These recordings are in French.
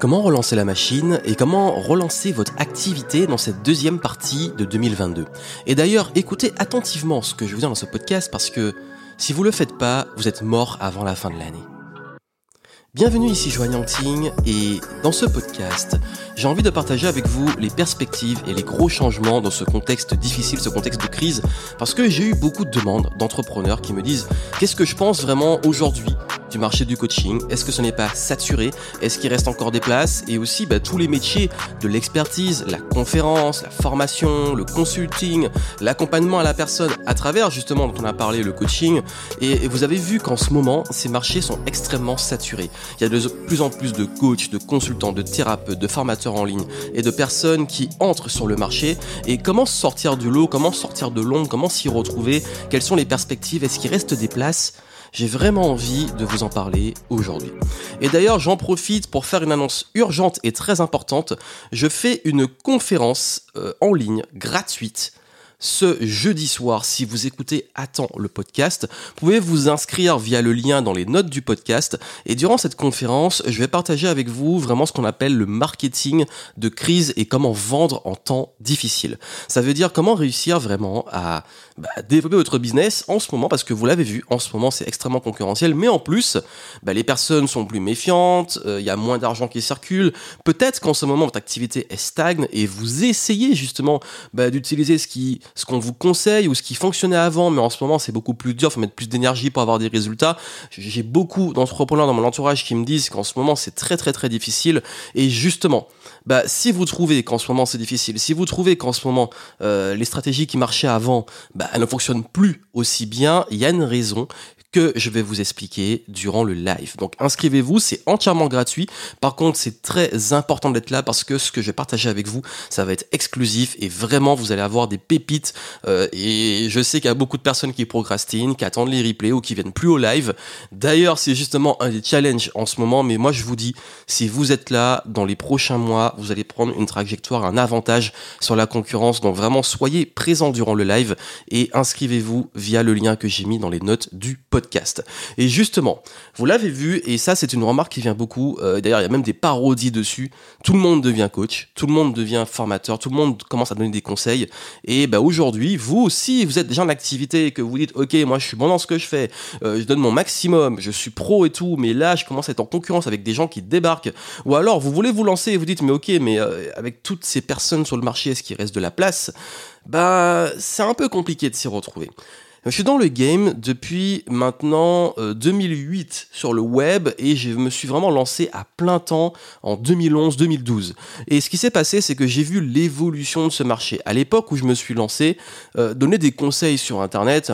Comment relancer la machine et comment relancer votre activité dans cette deuxième partie de 2022 Et d'ailleurs, écoutez attentivement ce que je vous dis dans ce podcast parce que si vous le faites pas, vous êtes mort avant la fin de l'année. Bienvenue ici Joanne Yangting et dans ce podcast, j'ai envie de partager avec vous les perspectives et les gros changements dans ce contexte difficile, ce contexte de crise, parce que j'ai eu beaucoup de demandes d'entrepreneurs qui me disent qu'est-ce que je pense vraiment aujourd'hui? Du marché du coaching. Est-ce que ce n'est pas saturé? Est-ce qu'il reste encore des places? Et aussi bah, tous les métiers de l'expertise, la conférence, la formation, le consulting, l'accompagnement à la personne à travers justement dont on a parlé le coaching. Et vous avez vu qu'en ce moment, ces marchés sont extrêmement saturés. Il y a de plus en plus de coachs, de consultants, de thérapeutes, de formateurs en ligne et de personnes qui entrent sur le marché. Et comment sortir du lot? Comment sortir de l'ombre? Comment s'y retrouver? Quelles sont les perspectives? Est-ce qu'il reste des places? J'ai vraiment envie de vous en parler aujourd'hui. Et d'ailleurs, j'en profite pour faire une annonce urgente et très importante. Je fais une conférence euh, en ligne gratuite ce jeudi soir, si vous écoutez temps le podcast, vous pouvez vous inscrire via le lien dans les notes du podcast. Et durant cette conférence, je vais partager avec vous vraiment ce qu'on appelle le marketing de crise et comment vendre en temps difficile. Ça veut dire comment réussir vraiment à bah, développer votre business en ce moment, parce que vous l'avez vu, en ce moment c'est extrêmement concurrentiel, mais en plus, bah, les personnes sont plus méfiantes, euh, il y a moins d'argent qui circule. Peut-être qu'en ce moment votre activité est stagne et vous essayez justement bah, d'utiliser ce qui ce qu'on vous conseille ou ce qui fonctionnait avant, mais en ce moment c'est beaucoup plus dur, faut mettre plus d'énergie pour avoir des résultats. J'ai beaucoup d'entrepreneurs dans mon entourage qui me disent qu'en ce moment c'est très très très difficile. Et justement, bah, si vous trouvez qu'en ce moment c'est difficile, si vous trouvez qu'en ce moment euh, les stratégies qui marchaient avant, bah, elles ne fonctionnent plus aussi bien, il y a une raison je vais vous expliquer durant le live. Donc inscrivez-vous, c'est entièrement gratuit. Par contre, c'est très important d'être là parce que ce que je vais partager avec vous, ça va être exclusif et vraiment vous allez avoir des pépites. Euh, et je sais qu'il y a beaucoup de personnes qui procrastinent, qui attendent les replays ou qui viennent plus au live. D'ailleurs, c'est justement un des challenges en ce moment. Mais moi, je vous dis, si vous êtes là dans les prochains mois, vous allez prendre une trajectoire, un avantage sur la concurrence. Donc vraiment, soyez présents durant le live et inscrivez-vous via le lien que j'ai mis dans les notes du podcast Et justement, vous l'avez vu, et ça c'est une remarque qui vient beaucoup, euh, d'ailleurs il y a même des parodies dessus, tout le monde devient coach, tout le monde devient formateur, tout le monde commence à donner des conseils, et bah aujourd'hui, vous aussi, vous êtes déjà en activité et que vous dites, ok, moi je suis bon dans ce que je fais, euh, je donne mon maximum, je suis pro et tout, mais là je commence à être en concurrence avec des gens qui débarquent, ou alors vous voulez vous lancer et vous dites, mais ok, mais euh, avec toutes ces personnes sur le marché, est-ce qu'il reste de la place? Bah c'est un peu compliqué de s'y retrouver. Je suis dans le game depuis maintenant 2008 euh, sur le web et je me suis vraiment lancé à plein temps en 2011-2012. Et ce qui s'est passé, c'est que j'ai vu l'évolution de ce marché. À l'époque où je me suis lancé, euh, donner des conseils sur Internet,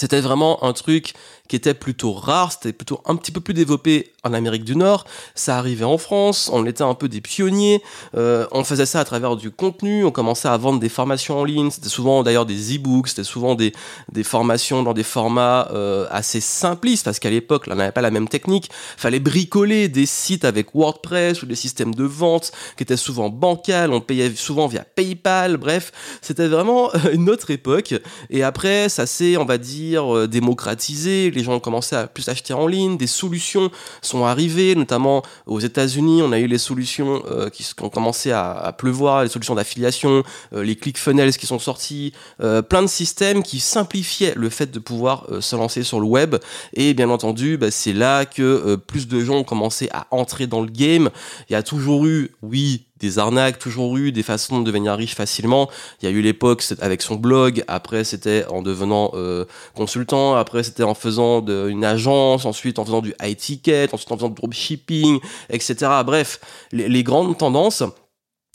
c'était vraiment un truc qui était plutôt rare, c'était plutôt un petit peu plus développé en Amérique du Nord, ça arrivait en France, on était un peu des pionniers, euh, on faisait ça à travers du contenu, on commençait à vendre des formations en ligne, c'était souvent d'ailleurs des e-books, c'était souvent des, des formations dans des formats euh, assez simplistes, parce qu'à l'époque, on n'avait pas la même technique, fallait bricoler des sites avec WordPress ou des systèmes de vente qui étaient souvent bancals, on payait souvent via PayPal, bref, c'était vraiment une autre époque, et après, ça s'est, on va dire, euh, démocratisé, les gens ont commencé à plus acheter en ligne, des solutions sont arrivées, notamment aux États-Unis, on a eu les solutions euh, qui, ont commencé à, pleuvoir, les solutions d'affiliation, euh, les ClickFunnels qui sont sortis, euh, plein de systèmes qui simplifiaient le fait de pouvoir se lancer sur le web. Et bien entendu, bah, c'est là que plus de gens ont commencé à entrer dans le game. Il y a toujours eu, oui, des arnaques, toujours eu des façons de devenir riche facilement. Il y a eu l'époque avec son blog, après c'était en devenant euh, consultant, après c'était en faisant de, une agence, ensuite en faisant du high ticket, ensuite en faisant du dropshipping, etc. Bref, les grandes tendances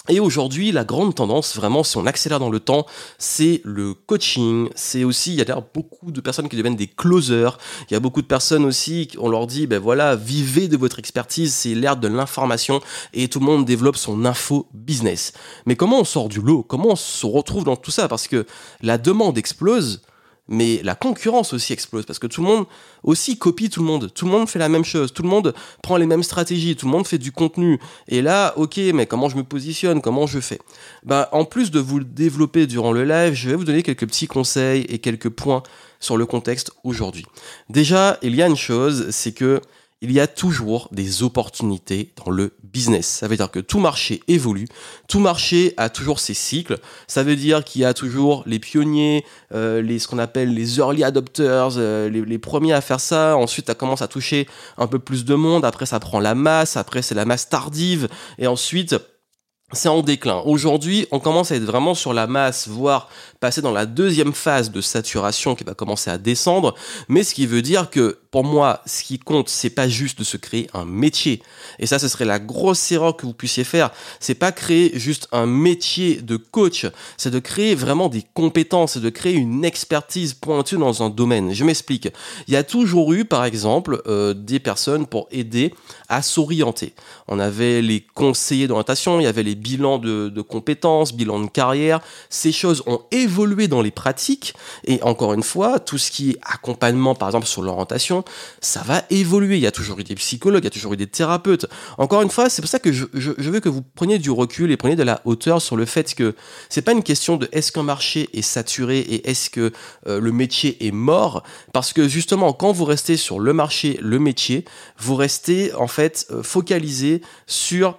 et aujourd'hui, la grande tendance, vraiment, si on accélère dans le temps, c'est le coaching. C'est aussi, il y a beaucoup de personnes qui deviennent des closers. Il y a beaucoup de personnes aussi, on leur dit, ben voilà, vivez de votre expertise, c'est l'ère de l'information et tout le monde développe son info business. Mais comment on sort du lot? Comment on se retrouve dans tout ça? Parce que la demande explose mais la concurrence aussi explose parce que tout le monde aussi copie tout le monde. Tout le monde fait la même chose, tout le monde prend les mêmes stratégies, tout le monde fait du contenu. Et là, ok, mais comment je me positionne, comment je fais? Bah, en plus de vous le développer durant le live, je vais vous donner quelques petits conseils et quelques points sur le contexte aujourd'hui. Déjà, il y a une chose, c'est que il y a toujours des opportunités dans le business. Ça veut dire que tout marché évolue, tout marché a toujours ses cycles. Ça veut dire qu'il y a toujours les pionniers, euh, ce qu'on appelle les early adopters, euh, les, les, premiers à faire ça. Ensuite, ça commence à toucher un peu plus de monde. Après, ça prend la masse. Après, c'est la masse tardive. Et ensuite, c'est en déclin. Aujourd'hui, on commence à être vraiment sur la masse, voire passer dans la deuxième phase de saturation qui va commencer à descendre. Mais ce qui veut dire que, pour moi, ce qui compte, c'est pas juste de se créer un métier. Et ça, ce serait la grosse erreur que vous puissiez faire. C'est pas créer juste un métier de coach. C'est de créer vraiment des compétences, c'est de créer une expertise pointue dans un domaine. Je m'explique. Il y a toujours eu, par exemple, euh, des personnes pour aider à s'orienter. On avait les conseillers d'orientation, il y avait les bilans de, compétences, bilans de carrière. Ces choses ont évolué dans les pratiques. Et encore une fois, tout ce qui est accompagnement, par exemple, sur l'orientation, ça va évoluer. Il y a toujours eu des psychologues, il y a toujours eu des thérapeutes. Encore une fois, c'est pour ça que je, veux que vous preniez du recul et preniez de la hauteur sur le fait que c'est pas une question de est-ce qu'un marché est saturé et est-ce que euh, le métier est mort. Parce que justement, quand vous restez sur le marché, le métier, vous restez en fait euh, focalisé sur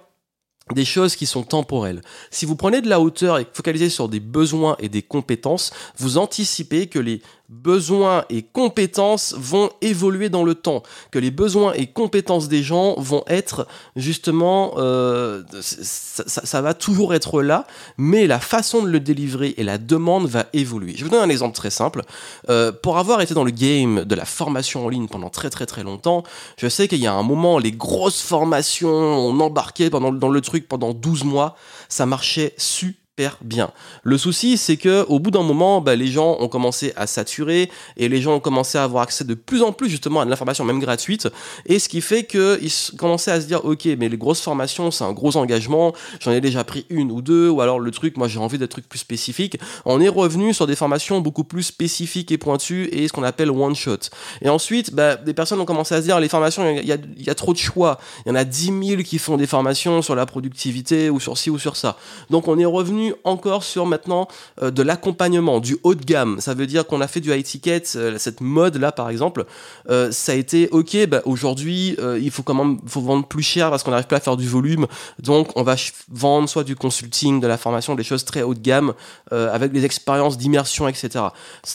des choses qui sont temporelles. Si vous prenez de la hauteur et focalisez sur des besoins et des compétences, vous anticipez que les besoins et compétences vont évoluer dans le temps, que les besoins et compétences des gens vont être justement, euh, ça, va toujours être là, mais la façon de le délivrer et la demande va évoluer. Je vous donne un exemple très simple. Euh, pour avoir été dans le game de la formation en ligne pendant très très très longtemps, je sais qu'il y a un moment, les grosses formations, on embarquait pendant, dans le truc pendant 12 mois, ça marchait super bien. Le souci, c'est que au bout d'un moment, bah, les gens ont commencé à saturer et les gens ont commencé à avoir accès de plus en plus justement à de l'information même gratuite. Et ce qui fait qu'ils commençaient à se dire, ok, mais les grosses formations, c'est un gros engagement. J'en ai déjà pris une ou deux, ou alors le truc, moi j'ai envie d'être trucs plus spécifiques. On est revenu sur des formations beaucoup plus spécifiques et pointues et ce qu'on appelle one shot. Et ensuite, bah, des personnes ont commencé à se dire, les formations, il y y a trop de choix. Il y en a 10 000 qui font des formations sur la productivité ou sur ci ou sur ça. Donc on est revenu encore sur maintenant euh, de l'accompagnement, du haut de gamme. Ça veut dire qu'on a fait du high ticket, euh, cette mode là par exemple, euh, ça a été ok. Bah, aujourd'hui, il faut quand même faut vendre plus cher parce qu'on n'arrive pas à faire du volume, donc on va vendre soit du consulting, de la formation, des choses très haut de gamme avec des expériences d'immersion, etc.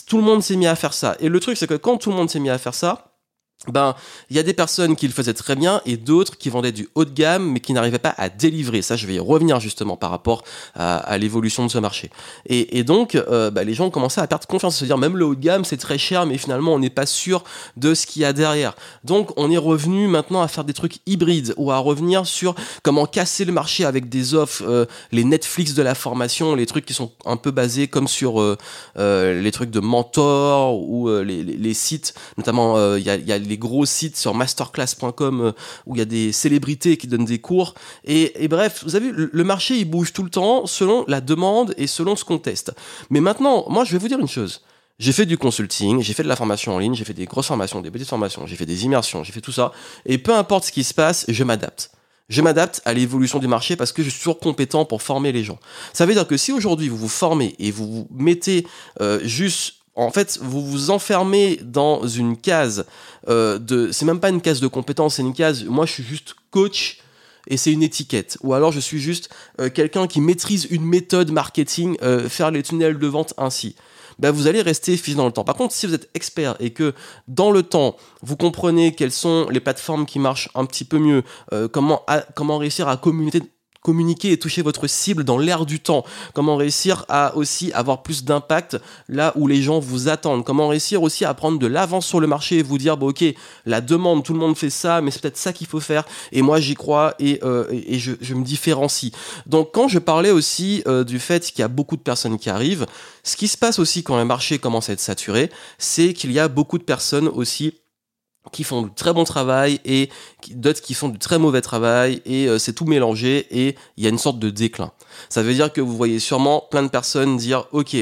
Tout le monde s'est mis à faire ça. Et le truc c'est que quand tout le monde s'est mis à faire ça, ben, il y a des personnes qui le faisaient très bien et d'autres qui vendaient du haut de gamme mais qui n'arrivaient pas à délivrer. Ça, je vais y revenir justement par rapport à, l'évolution de ce marché. Et, donc, euh, ben, les gens ont commencé à perdre confiance, se dire même le haut de gamme c'est très cher, mais finalement on n'est pas sûr de ce qu'il y a derrière. Donc, on est revenu maintenant à faire des trucs hybrides ou à revenir sur comment casser le marché avec des offres, euh, les Netflix de la formation, les trucs qui sont un peu basés comme sur euh, les trucs de mentor ou les, sites, notamment il y a, y a les gros sites sur masterclass.com euh, où il y a des célébrités qui donnent des cours. Et, bref, vous avez le marché il bouge tout le temps selon la demande et selon ce qu'on teste. Mais maintenant, moi je vais vous dire une chose. J'ai fait du consulting, j'ai fait de la formation en ligne, j'ai fait des grosses formations, des petites formations, j'ai fait des immersions, j'ai fait tout ça. Et peu importe ce qui se passe, je m'adapte. Je m'adapte à l'évolution du marché parce que je suis toujours compétent pour former les gens. Ça veut dire que si aujourd'hui vous vous formez et vous vous mettez euh, juste en fait, vous vous enfermez dans une case euh, de. C'est même pas une case de compétences, c'est une case. Moi, je suis juste coach et c'est une étiquette. Ou alors, je suis juste euh, quelqu'un qui maîtrise une méthode marketing, euh, faire les tunnels de vente ainsi. Ben, vous allez rester figé dans le temps. Par contre, si vous êtes expert et que dans le temps, vous comprenez quelles sont les plateformes qui marchent un petit peu mieux, comment, comment réussir à communiquer, communiquer et toucher votre cible dans l'air du temps, comment réussir à aussi avoir plus d'impact là où les gens vous attendent, comment réussir aussi à prendre de l'avance sur le marché et vous dire, bon, ok, la demande, tout le monde fait ça, mais c'est peut-être ça qu'il faut faire, et moi j'y crois et, euh, et je, me différencie. Donc quand je parlais aussi euh, du fait qu'il y a beaucoup de personnes qui arrivent, ce qui se passe aussi quand un marché commence à être saturé, c'est qu'il y a beaucoup de personnes aussi qui font du très bon travail et d'autres qui font du très mauvais travail et euh, c'est tout mélangé et il y a une sorte de déclin. Ça veut dire que vous voyez sûrement plein de personnes dire ok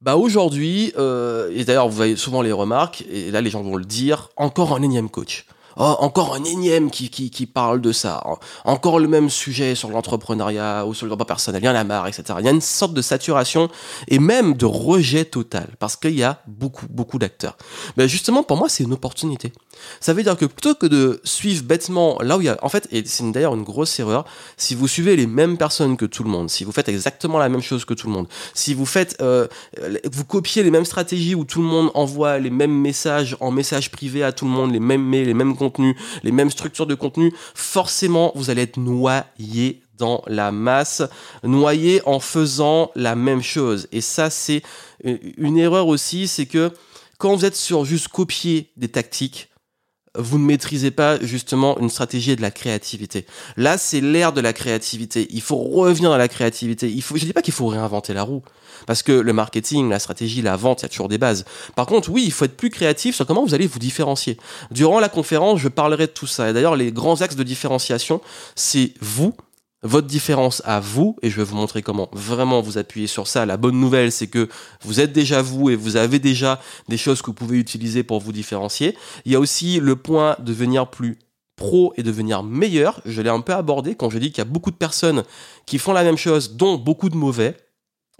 bah aujourd'hui euh, et d'ailleurs vous voyez souvent les remarques et là les gens vont le dire encore un énième coach Oh, encore un énième qui, qui, qui parle de ça. Encore le même sujet sur l'entrepreneuriat ou sur le droit personnel. Il y en a marre, etc. Il y a une sorte de saturation et même de rejet total parce qu'il y a beaucoup, beaucoup d'acteurs. Mais justement, pour moi, c'est une opportunité. Ça veut dire que plutôt que de suivre bêtement là où il y a, en fait, et c'est d'ailleurs une grosse erreur, si vous suivez les mêmes personnes que tout le monde, si vous faites exactement la même chose que tout le monde, si vous faites, euh, vous copiez les mêmes stratégies où tout le monde envoie les mêmes messages en message privé à tout le monde, les mêmes mails, les mêmes les mêmes structures de contenu, forcément, vous allez être noyé dans la masse, noyé en faisant la même chose. Et ça, c'est une erreur aussi, c'est que quand vous êtes sur juste copier des tactiques, vous ne maîtrisez pas justement une stratégie de la créativité. Là, c'est l'ère de la créativité. Il faut revenir dans la créativité. Il faut, dis pas qu'il faut réinventer la roue, parce que le marketing, la stratégie, la vente, il y a toujours des bases. Par contre, oui, il faut être plus créatif sur comment vous allez vous différencier. Durant la conférence, je parlerai de tout ça. Et d'ailleurs, les grands axes de différenciation, c'est vous, votre différence à vous, et je vais vous montrer comment vraiment vous appuyer sur ça. La bonne nouvelle, c'est que vous êtes déjà vous et vous avez déjà des choses que vous pouvez utiliser pour vous différencier. Il y a aussi le point de devenir plus pro et devenir meilleur. Je l'ai un peu abordé quand je dis qu'il y a beaucoup de personnes qui font la même chose, dont beaucoup de mauvais.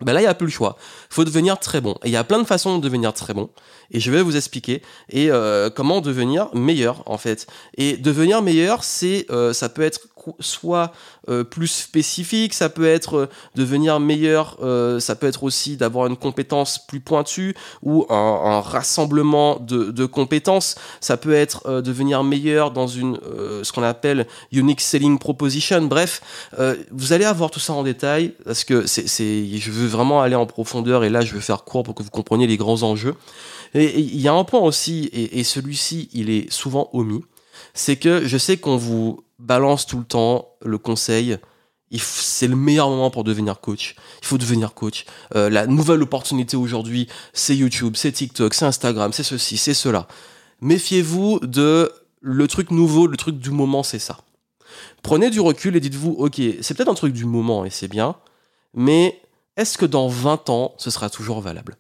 Ben là, il n'y a plus le choix. Il faut devenir très bon. Et il y a plein de façons de devenir très bon. Et je vais vous expliquer et euh, comment devenir meilleur en fait. Et devenir meilleur, c'est euh, ça peut être soit euh, plus spécifique, ça peut être euh, devenir meilleur, euh, ça peut être aussi d'avoir une compétence plus pointue ou un, rassemblement de, compétences, ça peut être devenir meilleur dans une ce qu'on appelle unique selling proposition. Bref, vous allez avoir tout ça en détail parce que c'est, je veux vraiment aller en profondeur et là je veux faire court pour que vous compreniez les grands enjeux. Et il y a un point aussi, et, et celui-ci il est souvent omis, c'est que je sais qu'on vous balance tout le temps le conseil. C'est le meilleur moment pour devenir coach. Il faut devenir coach. Euh, la nouvelle opportunité aujourd'hui, c'est YouTube, c'est TikTok, c'est Instagram, c'est ceci, c'est cela. Méfiez-vous de le truc nouveau, le truc du moment, c'est ça. Prenez du recul et dites-vous, ok, c'est peut-être un truc du moment et c'est bien, mais est-ce que dans 20 ans, ce sera toujours valable?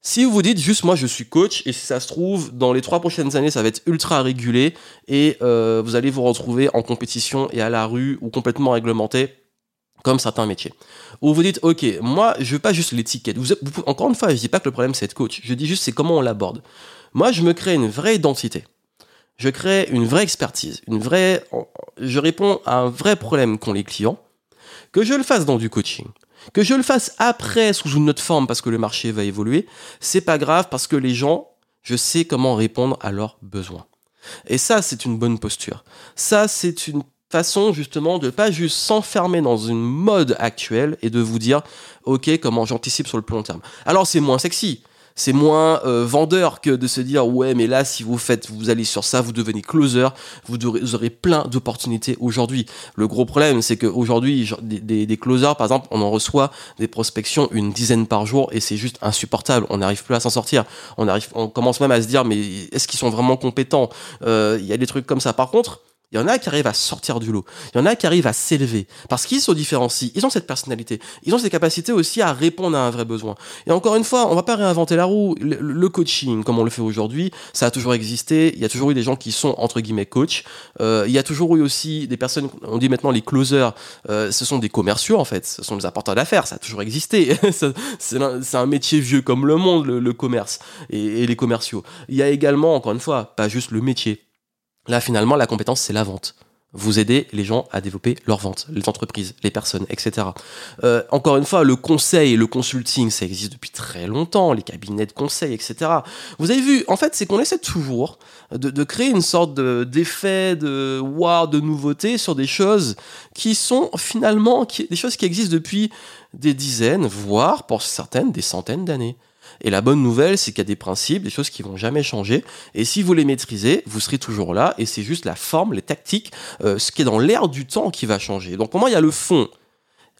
Si vous vous dites juste moi je suis coach et si ça se trouve dans les trois prochaines années ça va être ultra régulé et euh, vous allez vous retrouver en compétition et à la rue ou complètement réglementé comme certains métiers. Ou vous dites ok moi je veux pas juste l'étiquette. Encore une fois je dis pas que le problème c'est être coach. Je dis juste c'est comment on l'aborde. Moi je me crée une vraie identité. Je crée une vraie expertise, une vraie. Je réponds à un vrai problème qu'ont les clients. Que je le fasse dans du coaching, que je le fasse après sous une autre forme parce que le marché va évoluer, c'est pas grave parce que les gens, je sais comment répondre à leurs besoins. Et ça, c'est une bonne posture. Ça, c'est une façon justement de pas juste s'enfermer dans une mode actuelle et de vous dire, ok, comment j'anticipe sur le plus long terme. Alors c'est moins sexy, c'est moins euh, vendeur que de se dire ouais mais là si vous faites vous allez sur ça vous devenez closer vous aurez, plein d'opportunités aujourd'hui. Le gros problème c'est qu'aujourd'hui des, des, closers par exemple on en reçoit des prospections une dizaine par jour et c'est juste insupportable. On n'arrive plus à s'en sortir. On arrive on commence même à se dire mais est-ce qu'ils sont vraiment compétents? Euh, il y a des trucs comme ça. Par contre il y en a qui arrivent à sortir du lot. Il y en a qui arrivent à s'élever. Parce qu'ils se différencient. Ils ont cette personnalité. Ils ont cette capacité aussi à répondre à un vrai besoin. Et encore une fois, on va pas réinventer la roue. Le, coaching, comme on le fait aujourd'hui, ça a toujours existé. Il y a toujours eu des gens qui sont, entre guillemets, coach. Euh, il y a toujours eu aussi des personnes, on dit maintenant les closers, euh, ce sont des commerciaux, en fait. Ce sont des apporteurs d'affaires. Ça a toujours existé. c'est un, métier vieux comme le monde, le, commerce et, et les commerciaux. Il y a également, encore une fois, pas juste le métier Là, finalement, la compétence, c'est la vente. Vous aidez les gens à développer leur vente, les entreprises, les personnes, etc. Euh, encore une fois, le conseil, le consulting, ça existe depuis très longtemps, les cabinets de conseil, etc. Vous avez vu, en fait, c'est qu'on essaie toujours de, créer une sorte d'effet de, wow, de nouveauté sur des choses qui sont finalement des choses qui existent depuis des dizaines, voire pour certaines des centaines d'années. Et la bonne nouvelle, c'est qu'il y a des principes, des choses qui vont jamais changer. Et si vous les maîtrisez, vous serez toujours là. Et c'est juste la forme, les tactiques, euh, ce qui est dans l'air du temps qui va changer. Donc pour moi, il y a le fond,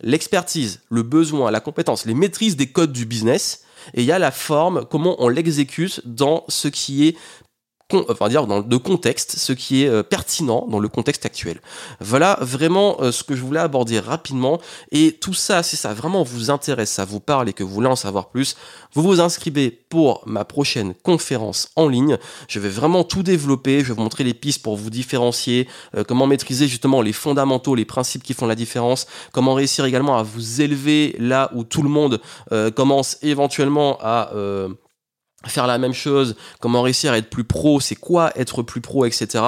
l'expertise, le besoin, la compétence, les maîtrises des codes du business. Et il y a la forme, comment on l'exécute dans ce qui est enfin dire dans de contexte, ce qui est euh, pertinent dans le contexte actuel. Voilà vraiment euh, ce que je voulais aborder rapidement. Et tout ça, si ça vraiment vous intéresse, ça vous parle et que vous voulez en savoir plus, vous vous inscrivez pour ma prochaine conférence en ligne. Je vais vraiment tout développer. Je vais vous montrer les pistes pour vous différencier, euh, comment maîtriser justement les fondamentaux, les principes qui font la différence, comment réussir également à vous élever là où tout le monde commence éventuellement à faire la même chose, comment réussir à être plus pro, c'est quoi être plus pro, etc.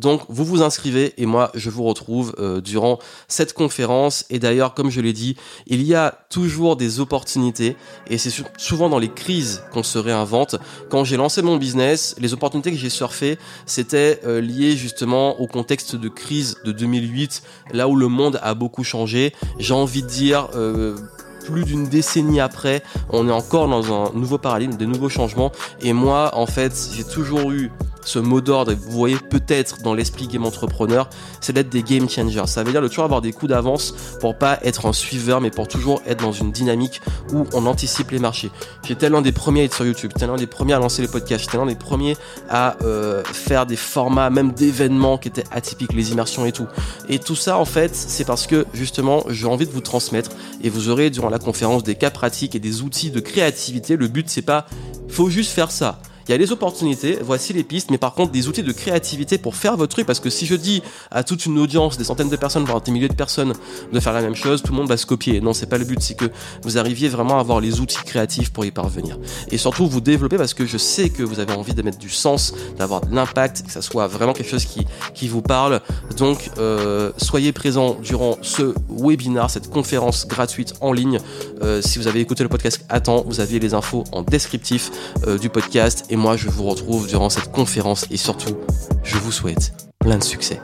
Donc vous vous inscrivez et moi je vous retrouve euh, durant cette conférence. Et d'ailleurs, comme je l'ai dit, il y a toujours des opportunités et c'est souvent dans les crises qu'on se réinvente. Quand j'ai lancé mon business, les opportunités que j'ai surfées, c'était euh, lié justement au contexte de crise de 2008, là où le monde a beaucoup changé. J'ai envie de dire... Euh, plus d'une décennie après, on est encore dans un nouveau paradigme, des nouveaux changements. Et moi, en fait, j'ai toujours eu ce mot d'ordre, vous voyez peut-être dans l'esprit game entrepreneur, c'est d'être des game changers. Ça veut dire de toujours avoir des coups d'avance pour pas être un suiveur, mais pour toujours être dans une dynamique où on anticipe les marchés. J'étais l'un des premiers à être sur YouTube, j'étais l'un des premiers à lancer les podcasts, j'étais l'un des premiers à euh, faire des formats, même d'événements qui étaient atypiques, les immersions et tout. Et tout ça, en fait, c'est parce que justement, j'ai envie de vous transmettre et vous aurez durant la conférence des cas pratiques et des outils de créativité. Le but, c'est pas, faut juste faire ça. Il y a les opportunités, voici les pistes, mais par contre des outils de créativité pour faire votre truc, parce que si je dis à toute une audience, des centaines de personnes, voire des milliers de personnes, de faire la même chose, tout le monde va se copier. Non, c'est pas le but, c'est que vous arriviez vraiment à avoir les outils créatifs pour y parvenir. Et surtout vous développer parce que je sais que vous avez envie de mettre du sens, d'avoir de l'impact, que ça soit vraiment quelque chose qui, qui vous parle. Donc euh, soyez présents durant ce webinar, cette conférence gratuite en ligne. Euh, si vous avez écouté le podcast à temps, vous aviez les infos en descriptif euh, du podcast et moi je vous retrouve durant cette conférence et surtout, je vous souhaite plein de succès.